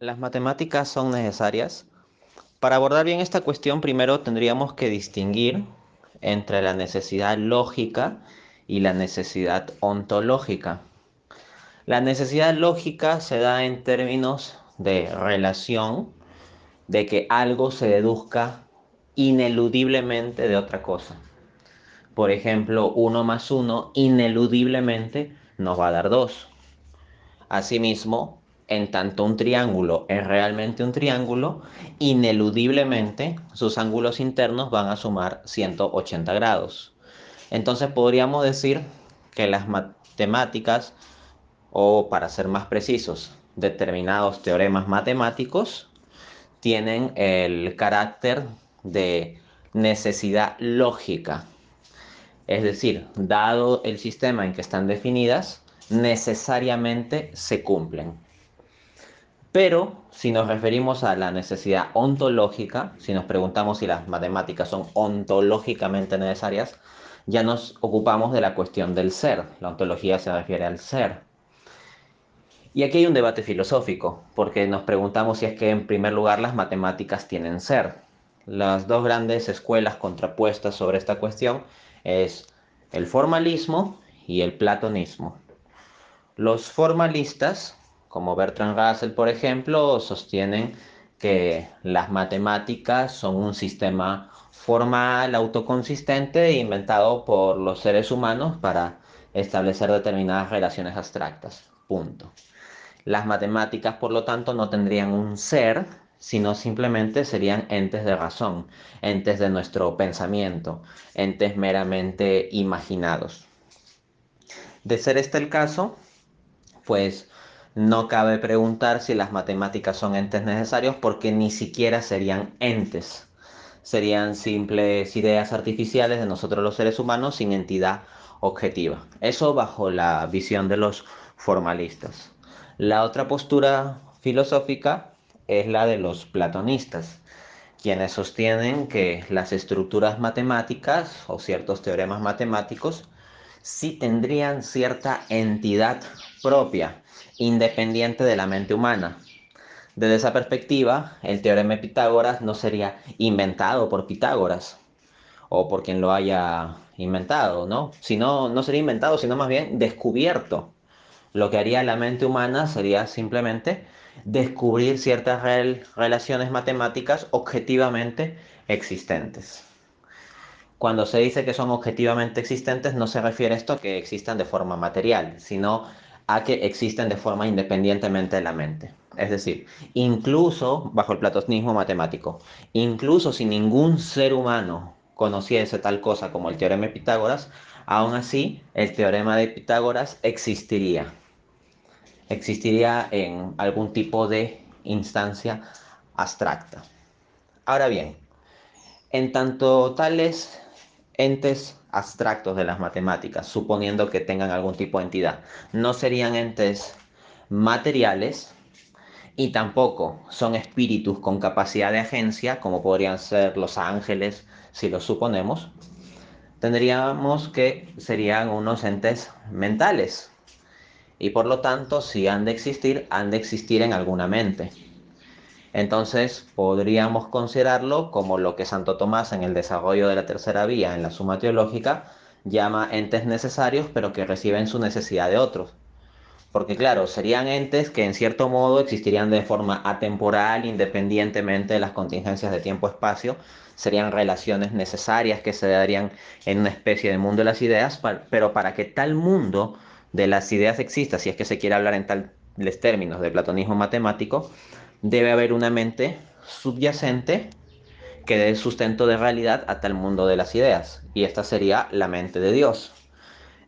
Las matemáticas son necesarias. Para abordar bien esta cuestión, primero tendríamos que distinguir entre la necesidad lógica y la necesidad ontológica. La necesidad lógica se da en términos de relación, de que algo se deduzca ineludiblemente de otra cosa. Por ejemplo, 1 más 1 ineludiblemente nos va a dar 2. Asimismo, en tanto un triángulo es realmente un triángulo, ineludiblemente sus ángulos internos van a sumar 180 grados. Entonces podríamos decir que las matemáticas, o para ser más precisos, determinados teoremas matemáticos, tienen el carácter de necesidad lógica. Es decir, dado el sistema en que están definidas, necesariamente se cumplen. Pero si nos referimos a la necesidad ontológica, si nos preguntamos si las matemáticas son ontológicamente necesarias, ya nos ocupamos de la cuestión del ser. La ontología se refiere al ser. Y aquí hay un debate filosófico, porque nos preguntamos si es que en primer lugar las matemáticas tienen ser. Las dos grandes escuelas contrapuestas sobre esta cuestión es el formalismo y el platonismo. Los formalistas como Bertrand Russell, por ejemplo, sostienen que las matemáticas son un sistema formal, autoconsistente, inventado por los seres humanos para establecer determinadas relaciones abstractas. Punto. Las matemáticas, por lo tanto, no tendrían un ser, sino simplemente serían entes de razón, entes de nuestro pensamiento, entes meramente imaginados. De ser este el caso, pues no cabe preguntar si las matemáticas son entes necesarios porque ni siquiera serían entes. Serían simples ideas artificiales de nosotros los seres humanos sin entidad objetiva. Eso bajo la visión de los formalistas. La otra postura filosófica es la de los platonistas, quienes sostienen que las estructuras matemáticas o ciertos teoremas matemáticos sí tendrían cierta entidad propia independiente de la mente humana. Desde esa perspectiva, el teorema de Pitágoras no sería inventado por Pitágoras o por quien lo haya inventado, ¿no? Sino, no sería inventado, sino más bien descubierto. Lo que haría la mente humana sería simplemente descubrir ciertas relaciones matemáticas objetivamente existentes. Cuando se dice que son objetivamente existentes, no se refiere esto a que existan de forma material, sino a que existen de forma independientemente de la mente. Es decir, incluso bajo el platonismo matemático, incluso si ningún ser humano conociese tal cosa como el teorema de Pitágoras, aún así el teorema de Pitágoras existiría. Existiría en algún tipo de instancia abstracta. Ahora bien, en tanto tales entes abstractos de las matemáticas, suponiendo que tengan algún tipo de entidad. No serían entes materiales y tampoco son espíritus con capacidad de agencia, como podrían ser los ángeles, si lo suponemos. Tendríamos que serían unos entes mentales. Y por lo tanto, si han de existir, han de existir en alguna mente. Entonces podríamos considerarlo como lo que Santo Tomás en el desarrollo de la tercera vía en la suma teológica llama entes necesarios pero que reciben su necesidad de otros. Porque claro, serían entes que en cierto modo existirían de forma atemporal independientemente de las contingencias de tiempo-espacio, serían relaciones necesarias que se darían en una especie de mundo de las ideas, pero para que tal mundo de las ideas exista, si es que se quiere hablar en tales términos de platonismo matemático, debe haber una mente subyacente que dé sustento de realidad a tal mundo de las ideas. Y esta sería la mente de Dios.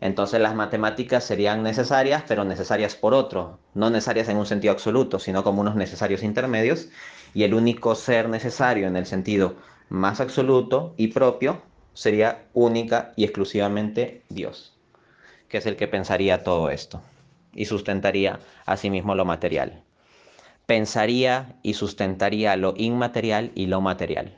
Entonces las matemáticas serían necesarias, pero necesarias por otro. No necesarias en un sentido absoluto, sino como unos necesarios intermedios. Y el único ser necesario en el sentido más absoluto y propio sería única y exclusivamente Dios, que es el que pensaría todo esto y sustentaría asimismo lo material pensaría y sustentaría lo inmaterial y lo material.